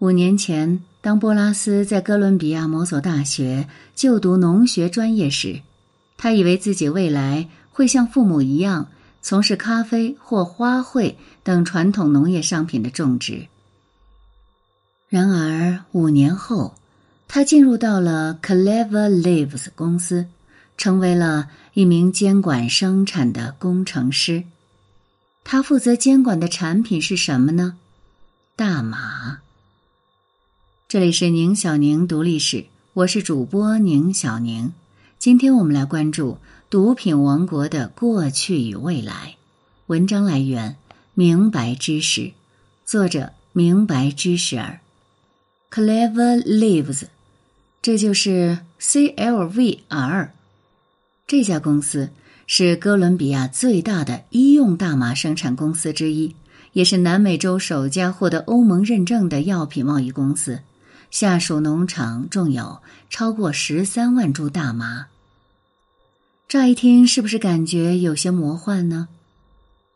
五年前，当波拉斯在哥伦比亚某所大学就读农学专业时，他以为自己未来会像父母一样从事咖啡或花卉等传统农业商品的种植。然而，五年后，他进入到了 Clever Leaves 公司，成为了一名监管生产的工程师。他负责监管的产品是什么呢？大麻。这里是宁小宁读历史，我是主播宁小宁。今天我们来关注毒品王国的过去与未来。文章来源：明白知识，作者：明白知识儿。Clever Lives，这就是 C L V R。这家公司是哥伦比亚最大的医用大麻生产公司之一，也是南美洲首家获得欧盟认证的药品贸易公司。下属农场种有超过十三万株大麻。乍一听，是不是感觉有些魔幻呢？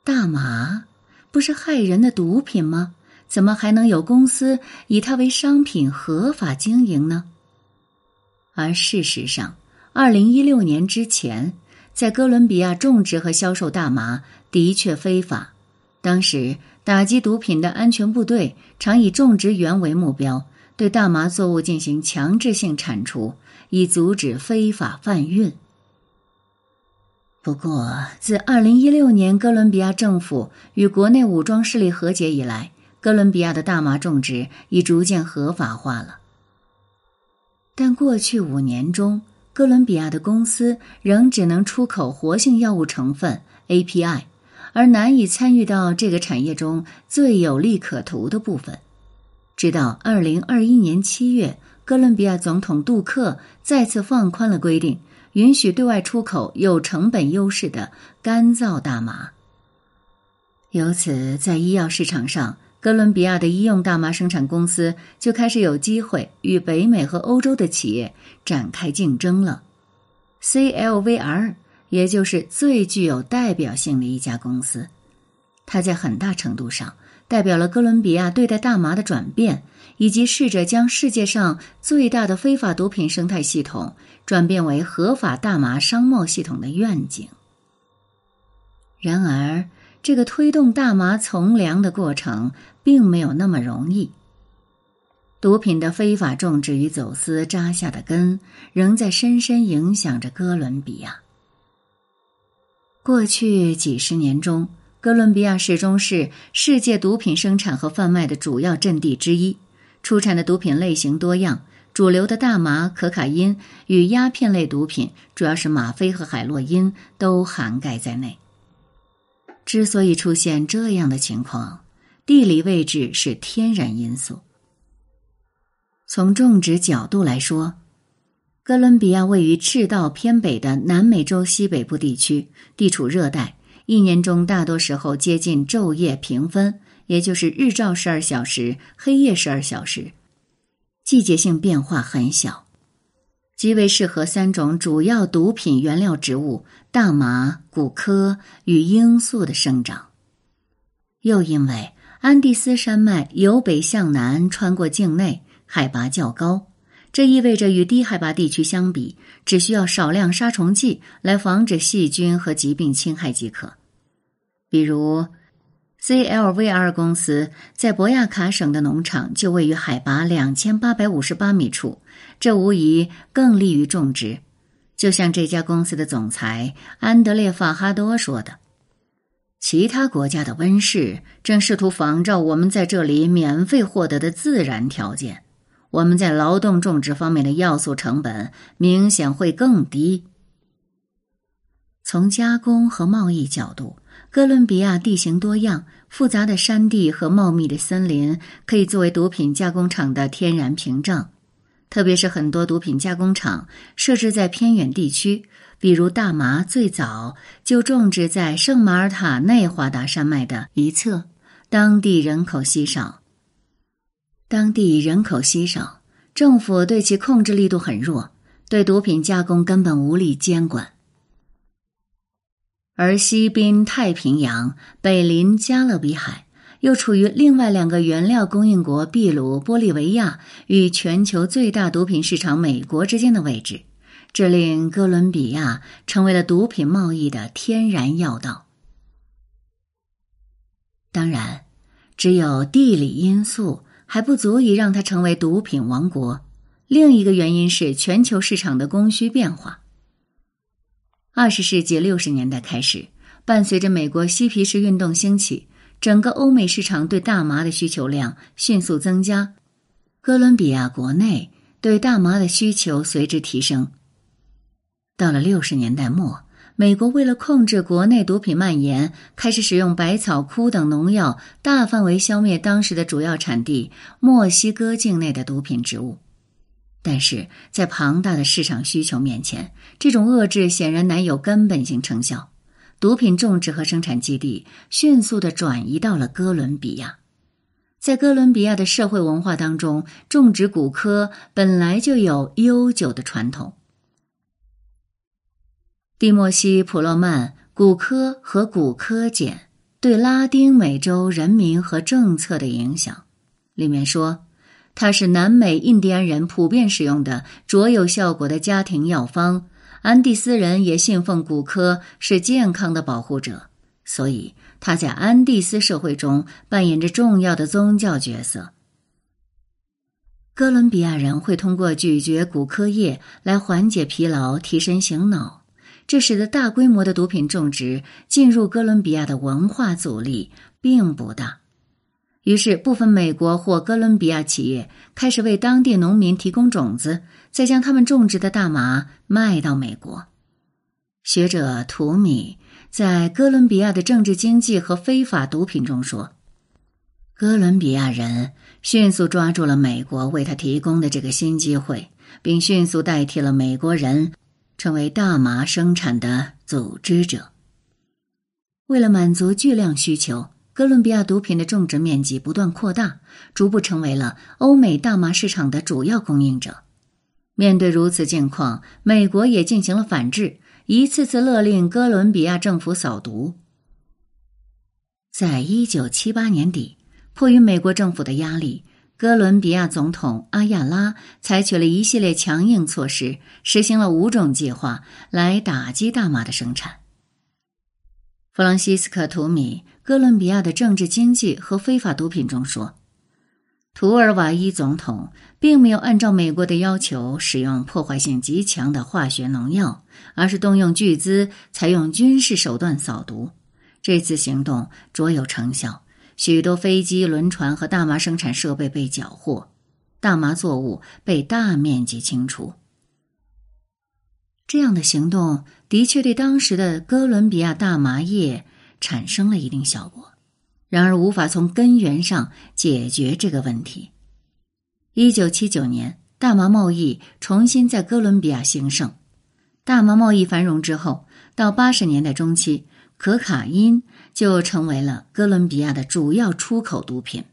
大麻不是害人的毒品吗？怎么还能有公司以它为商品合法经营呢？而事实上，二零一六年之前，在哥伦比亚种植和销售大麻的确非法。当时，打击毒品的安全部队常以种植园为目标。对大麻作物进行强制性铲除，以阻止非法贩运。不过，自二零一六年哥伦比亚政府与国内武装势力和解以来，哥伦比亚的大麻种植已逐渐合法化了。但过去五年中，哥伦比亚的公司仍只能出口活性药物成分 API，而难以参与到这个产业中最有利可图的部分。直到二零二一年七月，哥伦比亚总统杜克再次放宽了规定，允许对外出口有成本优势的干燥大麻。由此，在医药市场上，哥伦比亚的医用大麻生产公司就开始有机会与北美和欧洲的企业展开竞争了。CLVR，也就是最具有代表性的一家公司，它在很大程度上。代表了哥伦比亚对待大麻的转变，以及试着将世界上最大的非法毒品生态系统转变为合法大麻商贸系统的愿景。然而，这个推动大麻从良的过程并没有那么容易。毒品的非法种植与走私扎下的根，仍在深深影响着哥伦比亚。过去几十年中。哥伦比亚始终是世界毒品生产和贩卖的主要阵地之一，出产的毒品类型多样，主流的大麻、可卡因与鸦片类毒品，主要是吗啡和海洛因，都涵盖在内。之所以出现这样的情况，地理位置是天然因素。从种植角度来说，哥伦比亚位于赤道偏北的南美洲西北部地区，地处热带。一年中大多时候接近昼夜平分，也就是日照十二小时，黑夜十二小时，季节性变化很小，极为适合三种主要毒品原料植物大麻、古柯与罂粟的生长。又因为安第斯山脉由北向南穿过境内，海拔较高，这意味着与低海拔地区相比，只需要少量杀虫剂来防止细菌和疾病侵害即可。比如，CLVR 公司在博亚卡省的农场就位于海拔两千八百五十八米处，这无疑更利于种植。就像这家公司的总裁安德烈法哈多说的：“其他国家的温室正试图仿照我们在这里免费获得的自然条件。我们在劳动种植方面的要素成本明显会更低。从加工和贸易角度。”哥伦比亚地形多样，复杂的山地和茂密的森林可以作为毒品加工厂的天然屏障。特别是很多毒品加工厂设置在偏远地区，比如大麻最早就种植在圣马尔塔内华达山脉的一侧，当地人口稀少。当地人口稀少，政府对其控制力度很弱，对毒品加工根本无力监管。而西滨太平洋，北临加勒比海，又处于另外两个原料供应国秘鲁、玻利维亚与全球最大毒品市场美国之间的位置，这令哥伦比亚成为了毒品贸易的天然要道。当然，只有地理因素还不足以让它成为毒品王国。另一个原因是全球市场的供需变化。二十世纪六十年代开始，伴随着美国嬉皮士运动兴起，整个欧美市场对大麻的需求量迅速增加，哥伦比亚国内对大麻的需求随之提升。到了六十年代末。美国为了控制国内毒品蔓延，开始使用百草枯等农药，大范围消灭当时的主要产地墨西哥境内的毒品植物。但是在庞大的市场需求面前，这种遏制显然难有根本性成效。毒品种植和生产基地迅速的转移到了哥伦比亚。在哥伦比亚的社会文化当中，种植古柯本来就有悠久的传统。蒂莫西·普洛曼《古柯和古柯碱对拉丁美洲人民和政策的影响》里面说，它是南美印第安人普遍使用的卓有效果的家庭药方。安第斯人也信奉古柯是健康的保护者，所以它在安第斯社会中扮演着重要的宗教角色。哥伦比亚人会通过咀嚼古柯叶来缓解疲劳、提神醒脑。这使得大规模的毒品种植进入哥伦比亚的文化阻力并不大，于是部分美国或哥伦比亚企业开始为当地农民提供种子，再将他们种植的大麻卖到美国。学者图米在《哥伦比亚的政治经济和非法毒品》中说：“哥伦比亚人迅速抓住了美国为他提供的这个新机会，并迅速代替了美国人。”成为大麻生产的组织者。为了满足巨量需求，哥伦比亚毒品的种植面积不断扩大，逐步成为了欧美大麻市场的主要供应者。面对如此境况，美国也进行了反制，一次次勒令哥伦比亚政府扫毒。在一九七八年底，迫于美国政府的压力。哥伦比亚总统阿亚拉采取了一系列强硬措施，实行了五种计划来打击大麻的生产。弗朗西斯科·图米《哥伦比亚的政治经济和非法毒品》中说，图尔瓦伊总统并没有按照美国的要求使用破坏性极强的化学农药，而是动用巨资采用军事手段扫毒。这次行动卓有成效。许多飞机、轮船和大麻生产设备被缴获，大麻作物被大面积清除。这样的行动的确对当时的哥伦比亚大麻业产生了一定效果，然而无法从根源上解决这个问题。一九七九年，大麻贸易重新在哥伦比亚兴盛。大麻贸易繁荣之后，到八十年代中期，可卡因。就成为了哥伦比亚的主要出口毒品，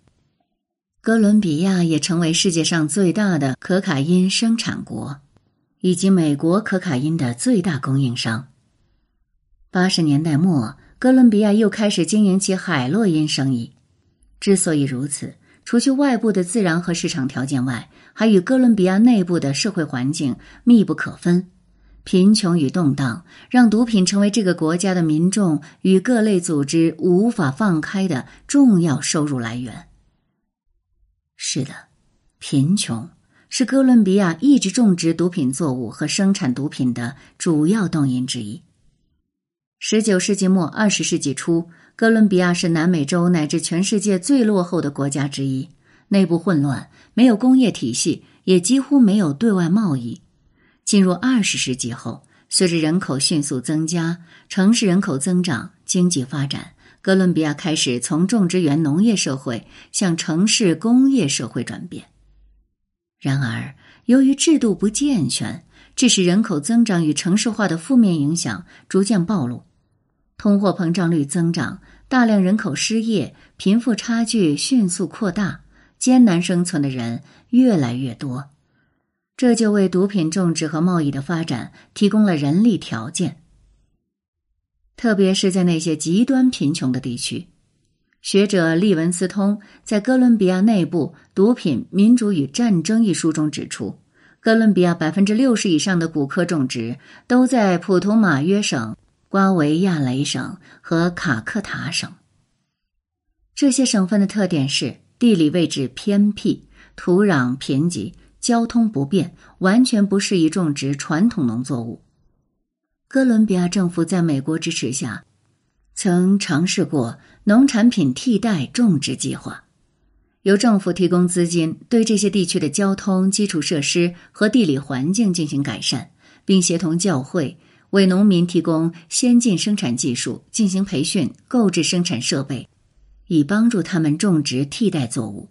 哥伦比亚也成为世界上最大的可卡因生产国，以及美国可卡因的最大供应商。八十年代末，哥伦比亚又开始经营起海洛因生意。之所以如此，除去外部的自然和市场条件外，还与哥伦比亚内部的社会环境密不可分。贫穷与动荡让毒品成为这个国家的民众与各类组织无法放开的重要收入来源。是的，贫穷是哥伦比亚一直种植毒品作物和生产毒品的主要动因之一。十九世纪末二十世纪初，哥伦比亚是南美洲乃至全世界最落后的国家之一，内部混乱，没有工业体系，也几乎没有对外贸易。进入二十世纪后，随着人口迅速增加，城市人口增长，经济发展，哥伦比亚开始从种植园农业社会向城市工业社会转变。然而，由于制度不健全，致使人口增长与城市化的负面影响逐渐暴露，通货膨胀率增长，大量人口失业，贫富差距迅速扩大，艰难生存的人越来越多。这就为毒品种植和贸易的发展提供了人力条件，特别是在那些极端贫穷的地区。学者利文斯通在《哥伦比亚内部毒品、民主与战争》一书中指出，哥伦比亚百分之六十以上的古柯种植都在普图马约省、瓜维亚雷省和卡克塔省。这些省份的特点是地理位置偏僻、土壤贫瘠、交通不便，完全不适宜种植传统农作物。哥伦比亚政府在美国支持下，曾尝试过农产品替代种植计划，由政府提供资金，对这些地区的交通基础设施和地理环境进行改善，并协同教会为农民提供先进生产技术，进行培训，购置生产设备。以帮助他们种植替代作物。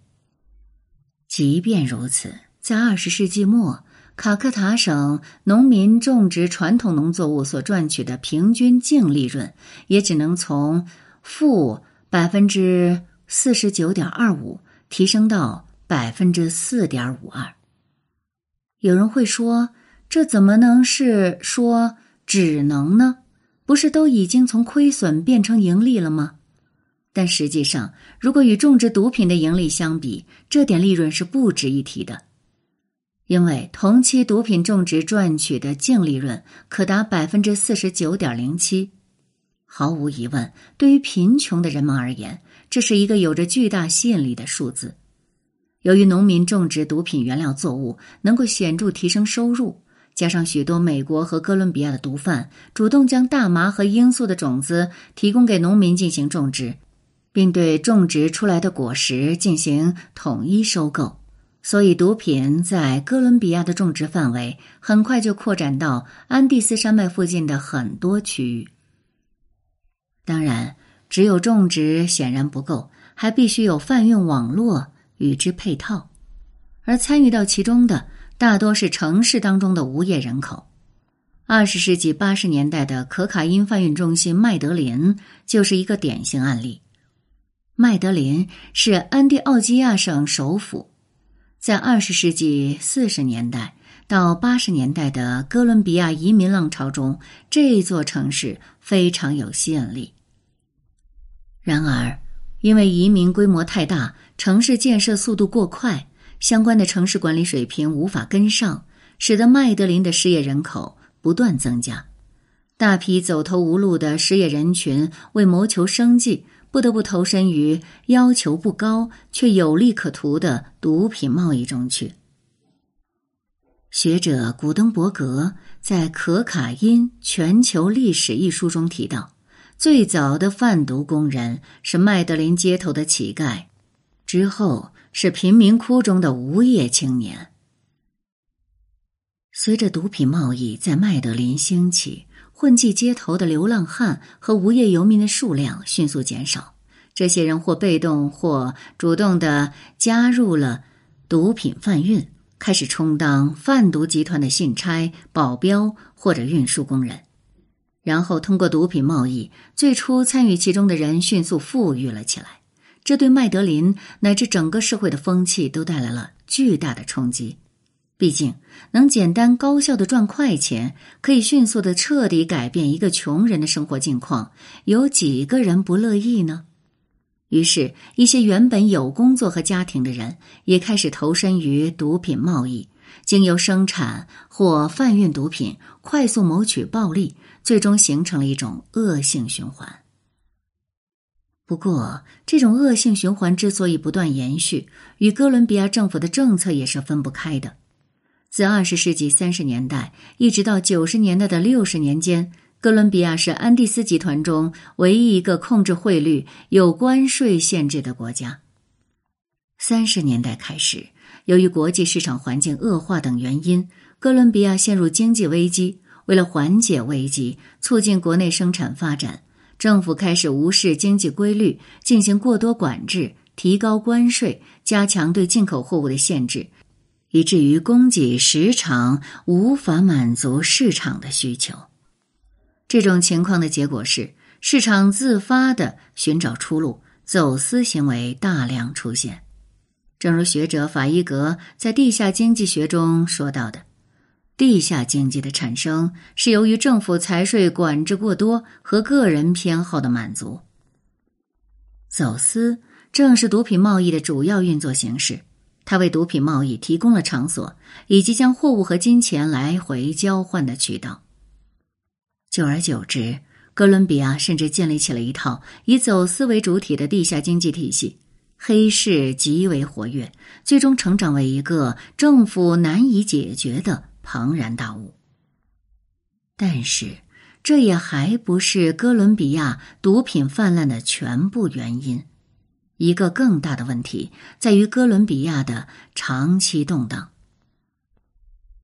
即便如此，在二十世纪末，卡克塔省农民种植传统农作物所赚取的平均净利润，也只能从负百分之四十九点二五提升到百分之四点五二。有人会说，这怎么能是说只能呢？不是都已经从亏损变成盈利了吗？但实际上，如果与种植毒品的盈利相比，这点利润是不值一提的，因为同期毒品种植赚取的净利润可达百分之四十九点零七。毫无疑问，对于贫穷的人们而言，这是一个有着巨大吸引力的数字。由于农民种植毒品原料作物能够显著提升收入，加上许多美国和哥伦比亚的毒贩主动将大麻和罂粟的种子提供给农民进行种植。并对种植出来的果实进行统一收购，所以毒品在哥伦比亚的种植范围很快就扩展到安第斯山脉附近的很多区域。当然，只有种植显然不够，还必须有贩运网络与之配套，而参与到其中的大多是城市当中的无业人口。二十世纪八十年代的可卡因贩运中心麦德林就是一个典型案例。麦德林是安第奥基亚省首府，在二十世纪四十年代到八十年代的哥伦比亚移民浪潮中，这座城市非常有吸引力。然而，因为移民规模太大，城市建设速度过快，相关的城市管理水平无法跟上，使得麦德林的失业人口不断增加，大批走投无路的失业人群为谋求生计。不得不投身于要求不高却有利可图的毒品贸易中去。学者古登伯格在《可卡因全球历史》一书中提到，最早的贩毒工人是麦德林街头的乞丐，之后是贫民窟中的无业青年。随着毒品贸易在麦德林兴起。混迹街头的流浪汉和无业游民的数量迅速减少，这些人或被动或主动的加入了毒品贩运，开始充当贩毒集团的信差、保镖或者运输工人。然后通过毒品贸易，最初参与其中的人迅速富裕了起来，这对麦德林乃至整个社会的风气都带来了巨大的冲击。毕竟，能简单高效的赚快钱，可以迅速的彻底改变一个穷人的生活境况，有几个人不乐意呢？于是，一些原本有工作和家庭的人也开始投身于毒品贸易，经由生产或贩运毒品，快速谋取暴利，最终形成了一种恶性循环。不过，这种恶性循环之所以不断延续，与哥伦比亚政府的政策也是分不开的。自二十世纪三十年代一直到九十年代的六十年间，哥伦比亚是安第斯集团中唯一一个控制汇率、有关税限制的国家。三十年代开始，由于国际市场环境恶化等原因，哥伦比亚陷入经济危机。为了缓解危机，促进国内生产发展，政府开始无视经济规律，进行过多管制，提高关税，加强对进口货物的限制。以至于供给时常无法满足市场的需求，这种情况的结果是市场自发的寻找出路，走私行为大量出现。正如学者法伊格在《地下经济学》中说到的，地下经济的产生是由于政府财税管制过多和个人偏好的满足。走私正是毒品贸易的主要运作形式，他为毒品贸易提供了场所，以及将货物和金钱来回交换的渠道。久而久之，哥伦比亚甚至建立起了一套以走私为主体的地下经济体系，黑市极为活跃，最终成长为一个政府难以解决的庞然大物。但是，这也还不是哥伦比亚毒品泛滥的全部原因。一个更大的问题在于哥伦比亚的长期动荡。